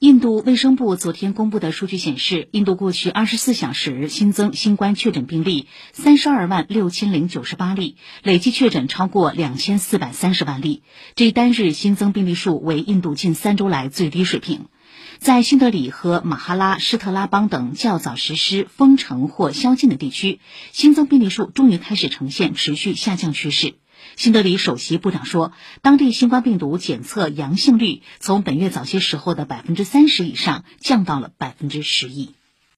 印度卫生部昨天公布的数据显示，印度过去二十四小时新增新冠确诊病例三十二万六千零九十八例，累计确诊超过两千四百三十万例，这一单日新增病例数为印度近三周来最低水平。在新德里和马哈拉施特拉邦等较早实施封城或宵禁的地区，新增病例数终于开始呈现持续下降趋势。新德里首席部长说，当地新冠病毒检测阳性率从本月早些时候的百分之三十以上降到了百分之十一。